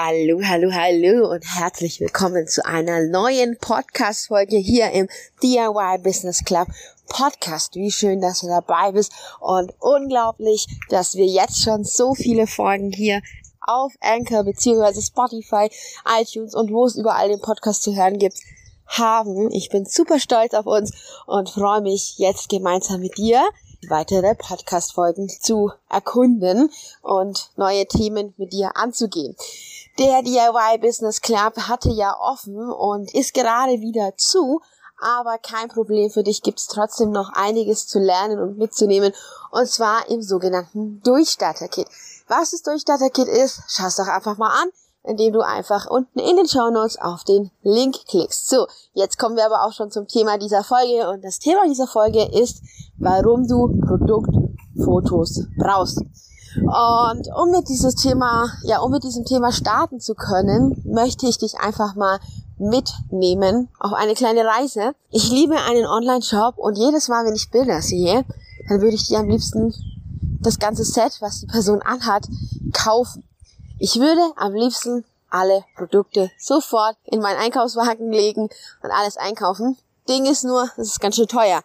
Hallo, hallo, hallo und herzlich willkommen zu einer neuen Podcast-Folge hier im DIY Business Club Podcast. Wie schön, dass du dabei bist und unglaublich, dass wir jetzt schon so viele Folgen hier auf Anchor beziehungsweise Spotify, iTunes und wo es überall den Podcast zu hören gibt, haben. Ich bin super stolz auf uns und freue mich jetzt gemeinsam mit dir weitere Podcast-Folgen zu erkunden und neue Themen mit dir anzugehen. Der DIY Business Club hatte ja offen und ist gerade wieder zu, aber kein Problem, für dich gibt's trotzdem noch einiges zu lernen und mitzunehmen, und zwar im sogenannten Durchstarter-Kit. Was das Durchstarter-Kit ist, schau doch einfach mal an, indem du einfach unten in den Show Notes auf den Link klickst. So, jetzt kommen wir aber auch schon zum Thema dieser Folge und das Thema dieser Folge ist, warum du Produktfotos brauchst. Und um mit dieses Thema, ja, um mit diesem Thema starten zu können, möchte ich dich einfach mal mitnehmen auf eine kleine Reise. Ich liebe einen Online-Shop und jedes Mal, wenn ich Bilder sehe, dann würde ich dir am liebsten das ganze Set, was die Person anhat, kaufen. Ich würde am liebsten alle Produkte sofort in meinen Einkaufswagen legen und alles einkaufen. Ding ist nur, es ist ganz schön teuer.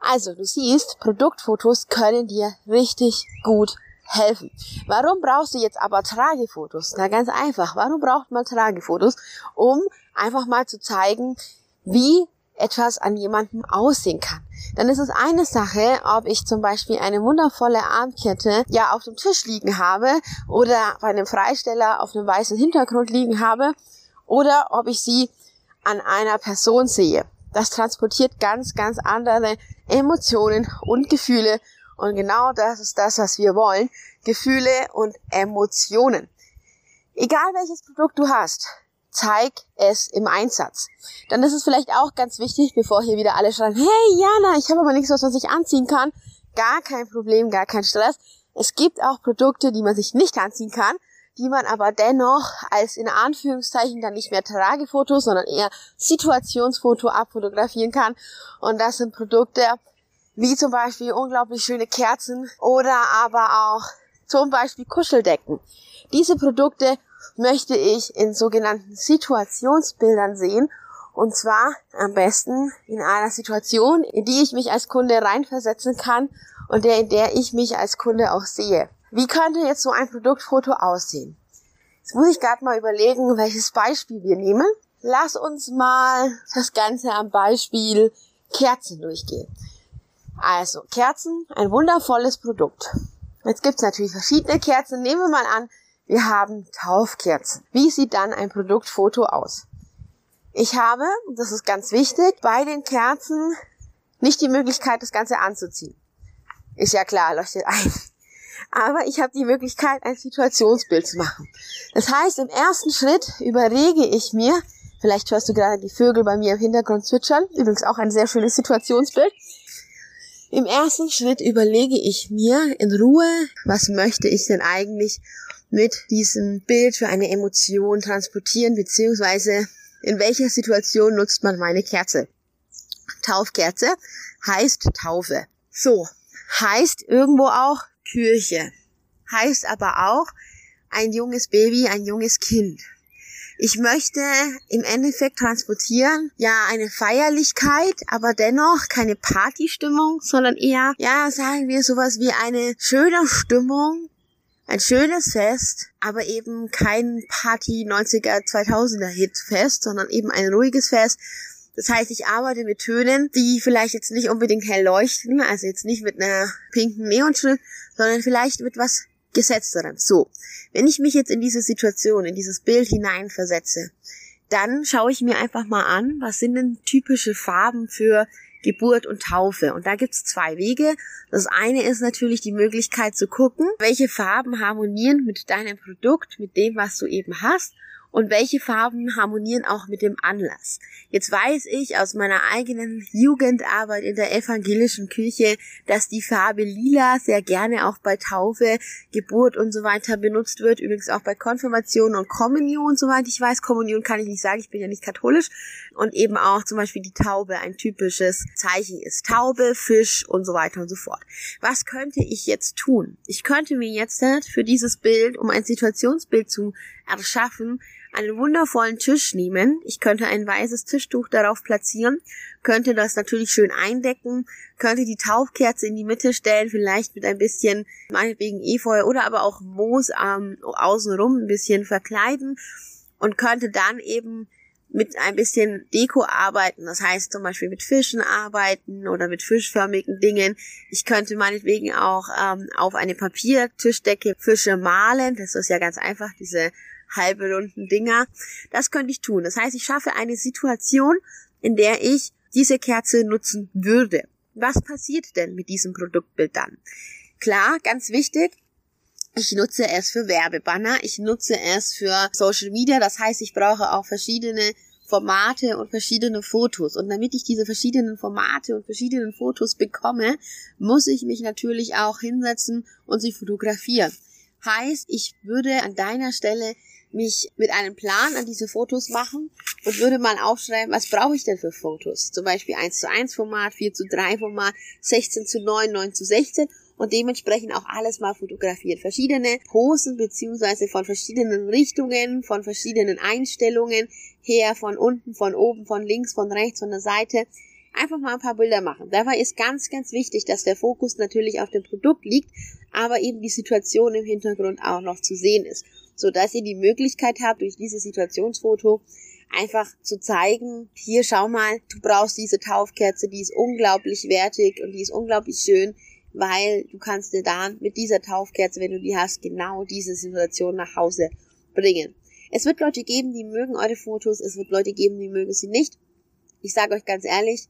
Also, du siehst, Produktfotos können dir richtig gut helfen. Warum brauchst du jetzt aber Tragefotos? Na ganz einfach. Warum braucht man Tragefotos? Um einfach mal zu zeigen, wie etwas an jemandem aussehen kann. Dann ist es eine Sache, ob ich zum Beispiel eine wundervolle Armkette ja auf dem Tisch liegen habe oder bei einem Freisteller auf einem weißen Hintergrund liegen habe oder ob ich sie an einer Person sehe. Das transportiert ganz, ganz andere Emotionen und Gefühle und genau das ist das, was wir wollen. Gefühle und Emotionen. Egal welches Produkt du hast, zeig es im Einsatz. Dann ist es vielleicht auch ganz wichtig, bevor hier wieder alle schreien, hey Jana, ich habe aber nichts, was man sich anziehen kann. Gar kein Problem, gar kein Stress. Es gibt auch Produkte, die man sich nicht anziehen kann, die man aber dennoch als in Anführungszeichen dann nicht mehr Tragefoto, sondern eher Situationsfoto abfotografieren kann. Und das sind Produkte, wie zum Beispiel unglaublich schöne Kerzen oder aber auch zum Beispiel Kuscheldecken. Diese Produkte möchte ich in sogenannten Situationsbildern sehen und zwar am besten in einer Situation, in die ich mich als Kunde reinversetzen kann und der, in der ich mich als Kunde auch sehe. Wie könnte jetzt so ein Produktfoto aussehen? Jetzt muss ich gerade mal überlegen, welches Beispiel wir nehmen. Lass uns mal das Ganze am Beispiel Kerzen durchgehen. Also, Kerzen, ein wundervolles Produkt. Jetzt gibt's natürlich verschiedene Kerzen. Nehmen wir mal an, wir haben Taufkerzen. Wie sieht dann ein Produktfoto aus? Ich habe, das ist ganz wichtig, bei den Kerzen nicht die Möglichkeit, das Ganze anzuziehen. Ist ja klar, leuchtet ein. Aber ich habe die Möglichkeit, ein Situationsbild zu machen. Das heißt, im ersten Schritt überlege ich mir, vielleicht hörst du gerade die Vögel bei mir im Hintergrund zwitschern, übrigens auch ein sehr schönes Situationsbild. Im ersten Schritt überlege ich mir in Ruhe, was möchte ich denn eigentlich mit diesem Bild für eine Emotion transportieren, beziehungsweise in welcher Situation nutzt man meine Kerze. Taufkerze heißt Taufe. So, heißt irgendwo auch Kirche. Heißt aber auch ein junges Baby, ein junges Kind. Ich möchte im Endeffekt transportieren, ja, eine Feierlichkeit, aber dennoch keine Partystimmung, sondern eher, ja, sagen wir sowas wie eine schöne Stimmung, ein schönes Fest, aber eben kein Party 90er, 2000er Hit Fest, sondern eben ein ruhiges Fest, Das heißt, ich arbeite mit Tönen, die vielleicht jetzt nicht unbedingt hell leuchten, also jetzt nicht mit einer pinken Neonschrift, sondern vielleicht mit was gesetzterem. So, wenn ich mich jetzt in diese Situation, in dieses Bild hineinversetze, dann schaue ich mir einfach mal an, was sind denn typische Farben für Geburt und Taufe. Und da gibt's zwei Wege. Das eine ist natürlich die Möglichkeit zu gucken, welche Farben harmonieren mit deinem Produkt, mit dem, was du eben hast und welche Farben harmonieren auch mit dem Anlass. Jetzt weiß ich aus meiner eigenen Jugendarbeit in der evangelischen Kirche, dass die Farbe lila sehr gerne auch bei Taufe, Geburt und so weiter benutzt wird, übrigens auch bei Konfirmation und Kommunion, soweit ich weiß. Kommunion kann ich nicht sagen, ich bin ja nicht katholisch. Und eben auch zum Beispiel die Taube ein typisches Zeichen ist. Taube, Fisch und so weiter und so fort. Was könnte ich jetzt tun? Ich könnte mir jetzt für dieses Bild, um ein Situationsbild zu erschaffen, einen wundervollen Tisch nehmen. Ich könnte ein weißes Tischtuch darauf platzieren, könnte das natürlich schön eindecken, könnte die Taufkerze in die Mitte stellen, vielleicht mit ein bisschen, meinetwegen Efeu oder aber auch Moos ähm, außenrum ein bisschen verkleiden und könnte dann eben mit ein bisschen Deko arbeiten, das heißt zum Beispiel mit Fischen arbeiten oder mit fischförmigen Dingen. Ich könnte meinetwegen auch ähm, auf eine Papiertischdecke Fische malen, das ist ja ganz einfach, diese halbe runden Dinger. Das könnte ich tun. Das heißt, ich schaffe eine Situation, in der ich diese Kerze nutzen würde. Was passiert denn mit diesem Produktbild dann? Klar, ganz wichtig, ich nutze es für Werbebanner, ich nutze es für Social Media, das heißt, ich brauche auch verschiedene Formate und verschiedene Fotos. Und damit ich diese verschiedenen Formate und verschiedenen Fotos bekomme, muss ich mich natürlich auch hinsetzen und sie fotografieren. Heißt, ich würde an deiner Stelle mich mit einem Plan an diese Fotos machen und würde mal aufschreiben, was brauche ich denn für Fotos? Zum Beispiel 1 zu 1 Format, 4 zu 3 Format, 16 zu 9, 9 zu 16 und dementsprechend auch alles mal fotografiert. Verschiedene Posen beziehungsweise von verschiedenen Richtungen, von verschiedenen Einstellungen her, von unten, von oben, von links, von rechts, von der Seite. Einfach mal ein paar Bilder machen. Dabei ist ganz, ganz wichtig, dass der Fokus natürlich auf dem Produkt liegt, aber eben die Situation im Hintergrund auch noch zu sehen ist so dass ihr die Möglichkeit habt, durch dieses Situationsfoto einfach zu zeigen, hier schau mal, du brauchst diese Taufkerze, die ist unglaublich wertig und die ist unglaublich schön, weil du kannst dir dann mit dieser Taufkerze, wenn du die hast, genau diese Situation nach Hause bringen. Es wird Leute geben, die mögen eure Fotos, es wird Leute geben, die mögen sie nicht. Ich sage euch ganz ehrlich,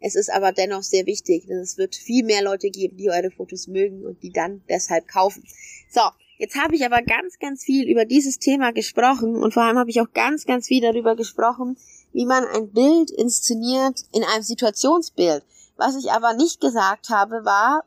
es ist aber dennoch sehr wichtig, denn es wird viel mehr Leute geben, die eure Fotos mögen und die dann deshalb kaufen. So, Jetzt habe ich aber ganz, ganz viel über dieses Thema gesprochen und vor allem habe ich auch ganz, ganz viel darüber gesprochen, wie man ein Bild inszeniert in einem Situationsbild. Was ich aber nicht gesagt habe, war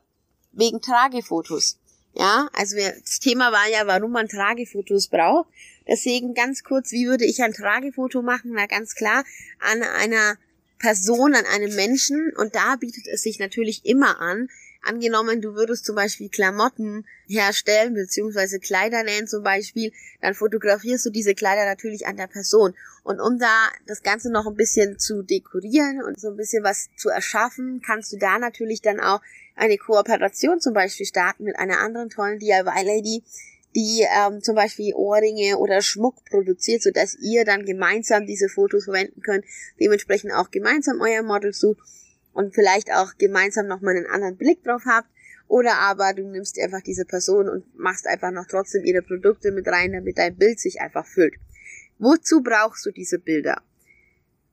wegen Tragefotos. Ja, also das Thema war ja, warum man Tragefotos braucht. Deswegen ganz kurz, wie würde ich ein Tragefoto machen? Na ganz klar, an einer Person, an einem Menschen. Und da bietet es sich natürlich immer an, Angenommen, du würdest zum Beispiel Klamotten herstellen, beziehungsweise Kleider nähen zum Beispiel, dann fotografierst du diese Kleider natürlich an der Person. Und um da das Ganze noch ein bisschen zu dekorieren und so ein bisschen was zu erschaffen, kannst du da natürlich dann auch eine Kooperation zum Beispiel starten mit einer anderen tollen DIY-Lady, die ähm, zum Beispiel Ohrringe oder Schmuck produziert, so dass ihr dann gemeinsam diese Fotos verwenden könnt, dementsprechend auch gemeinsam euer Model sucht und vielleicht auch gemeinsam nochmal einen anderen Blick drauf habt. Oder aber du nimmst einfach diese Person und machst einfach noch trotzdem ihre Produkte mit rein, damit dein Bild sich einfach füllt. Wozu brauchst du diese Bilder?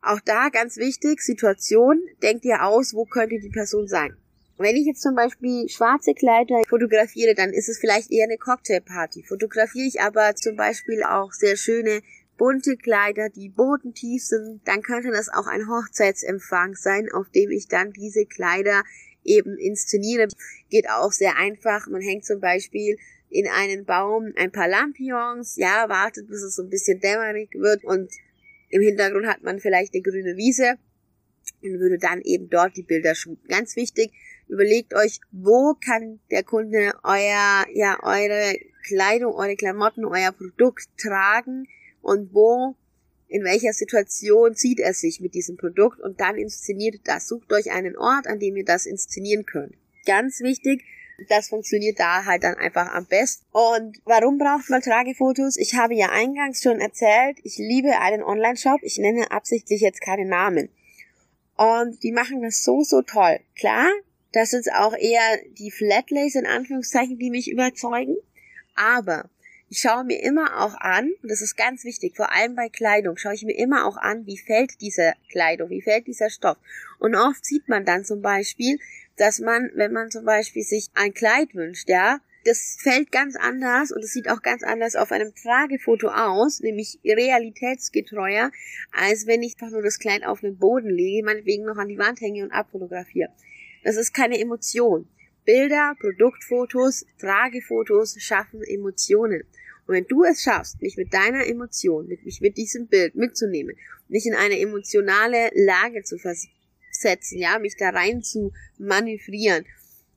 Auch da ganz wichtig, Situation, denk dir aus, wo könnte die Person sein. Wenn ich jetzt zum Beispiel schwarze Kleider fotografiere, dann ist es vielleicht eher eine Cocktailparty. Fotografiere ich aber zum Beispiel auch sehr schöne bunte Kleider, die bodentief sind, dann könnte das auch ein Hochzeitsempfang sein, auf dem ich dann diese Kleider eben inszeniere. Geht auch sehr einfach. Man hängt zum Beispiel in einen Baum ein paar Lampions, ja, wartet, bis es so ein bisschen dämmerig wird und im Hintergrund hat man vielleicht eine grüne Wiese und würde dann eben dort die Bilder shooten. Ganz wichtig, überlegt euch, wo kann der Kunde euer, ja, eure Kleidung, eure Klamotten, euer Produkt tragen und wo, in welcher Situation zieht er sich mit diesem Produkt und dann inszeniert das. Sucht euch einen Ort, an dem ihr das inszenieren könnt. Ganz wichtig, das funktioniert da halt dann einfach am besten. Und warum braucht man Tragefotos? Ich habe ja eingangs schon erzählt, ich liebe einen Online-Shop. Ich nenne absichtlich jetzt keine Namen. Und die machen das so, so toll. Klar, das sind auch eher die Flatlays in Anführungszeichen, die mich überzeugen. Aber ich schaue mir immer auch an, und das ist ganz wichtig, vor allem bei Kleidung, schaue ich mir immer auch an, wie fällt diese Kleidung, wie fällt dieser Stoff. Und oft sieht man dann zum Beispiel, dass man, wenn man zum Beispiel sich ein Kleid wünscht, ja, das fällt ganz anders und es sieht auch ganz anders auf einem Tragefoto aus, nämlich realitätsgetreuer, als wenn ich einfach nur das Kleid auf den Boden lege, meinetwegen noch an die Wand hänge und abfotografiere. Das ist keine Emotion. Bilder, Produktfotos, Tragefotos schaffen Emotionen. Und wenn du es schaffst, mich mit deiner Emotion, mit, mich mit diesem Bild mitzunehmen, mich in eine emotionale Lage zu versetzen, ja, mich da rein zu manövrieren,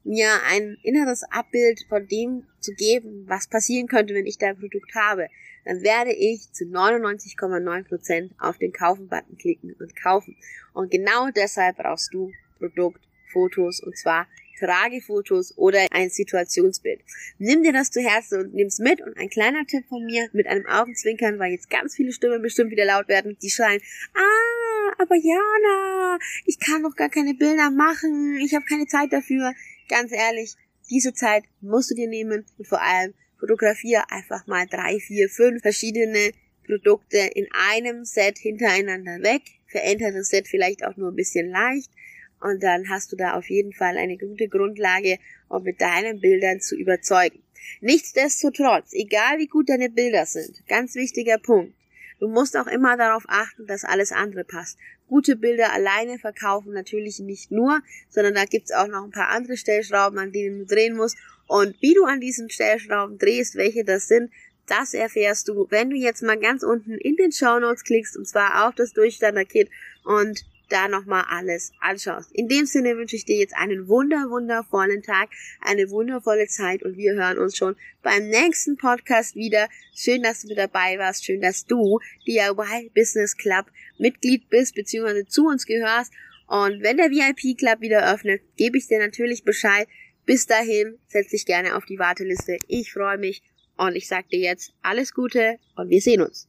mir ein inneres Abbild von dem zu geben, was passieren könnte, wenn ich dein Produkt habe, dann werde ich zu 99,9% auf den Kaufen-Button klicken und kaufen. Und genau deshalb brauchst du Produktfotos und zwar Tragefotos oder ein Situationsbild. Nimm dir das zu Herzen und nimm's mit und ein kleiner Tipp von mir mit einem Augenzwinkern, weil jetzt ganz viele Stimmen bestimmt wieder laut werden, die schreien, ah, aber Jana, ich kann doch gar keine Bilder machen, ich habe keine Zeit dafür. Ganz ehrlich, diese Zeit musst du dir nehmen und vor allem fotografiere einfach mal drei, vier, fünf verschiedene Produkte in einem Set hintereinander weg. Verändere das Set vielleicht auch nur ein bisschen leicht und dann hast du da auf jeden Fall eine gute Grundlage, um mit deinen Bildern zu überzeugen. Nichtsdestotrotz, egal wie gut deine Bilder sind, ganz wichtiger Punkt, du musst auch immer darauf achten, dass alles andere passt. Gute Bilder alleine verkaufen natürlich nicht nur, sondern da gibt's auch noch ein paar andere Stellschrauben, an denen du drehen musst. Und wie du an diesen Stellschrauben drehst, welche das sind, das erfährst du, wenn du jetzt mal ganz unten in den Show Notes klickst, und zwar auf das Durchstanderkit und da nochmal alles anschaust. In dem Sinne wünsche ich dir jetzt einen wunder, wundervollen Tag, eine wundervolle Zeit und wir hören uns schon beim nächsten Podcast wieder. Schön, dass du mit dabei warst. Schön, dass du DIY Business Club Mitglied bist, beziehungsweise zu uns gehörst. Und wenn der VIP Club wieder öffnet, gebe ich dir natürlich Bescheid. Bis dahin, setz dich gerne auf die Warteliste. Ich freue mich und ich sag dir jetzt alles Gute und wir sehen uns.